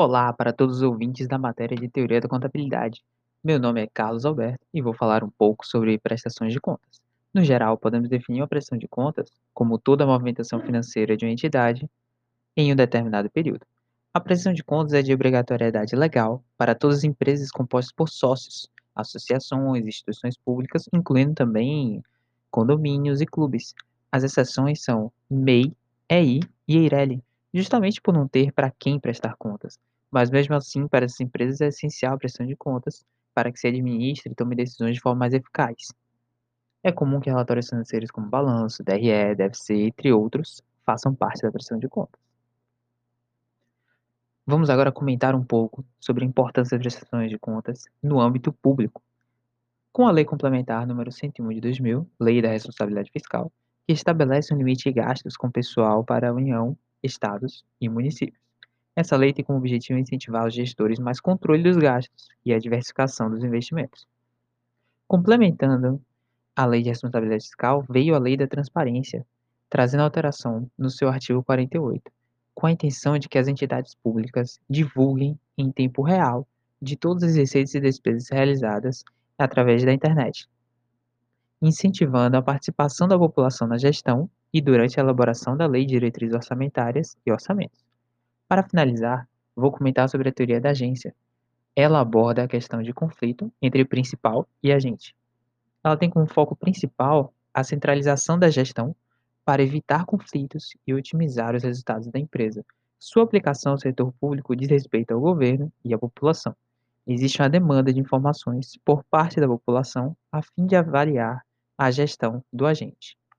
Olá para todos os ouvintes da matéria de Teoria da Contabilidade. Meu nome é Carlos Alberto e vou falar um pouco sobre prestações de contas. No geral, podemos definir uma prestação de contas como toda a movimentação financeira de uma entidade em um determinado período. A prestação de contas é de obrigatoriedade legal para todas as empresas compostas por sócios, associações, instituições públicas, incluindo também condomínios e clubes. As exceções são MEI, EI e EIRELI, justamente por não ter para quem prestar contas. Mas mesmo assim, para essas empresas é essencial a prestação de contas para que se administre e tome decisões de forma mais eficaz. É comum que relatórios financeiros como balanço, DRE, DFC, entre outros, façam parte da prestação de contas. Vamos agora comentar um pouco sobre a importância das prestações de contas no âmbito público. Com a Lei Complementar número 101 de 2000, Lei da Responsabilidade Fiscal, que estabelece um limite de gastos com pessoal para a União, estados e municípios. Essa lei tem como objetivo incentivar os gestores mais controle dos gastos e a diversificação dos investimentos. Complementando a Lei de Responsabilidade Fiscal, veio a Lei da Transparência, trazendo alteração no seu artigo 48, com a intenção de que as entidades públicas divulguem em tempo real de todas as receitas e despesas realizadas através da internet, incentivando a participação da população na gestão e durante a elaboração da Lei de Diretrizes Orçamentárias e Orçamentos. Para finalizar, vou comentar sobre a teoria da agência. Ela aborda a questão de conflito entre principal e agente. Ela tem como foco principal a centralização da gestão para evitar conflitos e otimizar os resultados da empresa. Sua aplicação ao setor público diz respeito ao governo e à população. Existe uma demanda de informações por parte da população a fim de avaliar a gestão do agente.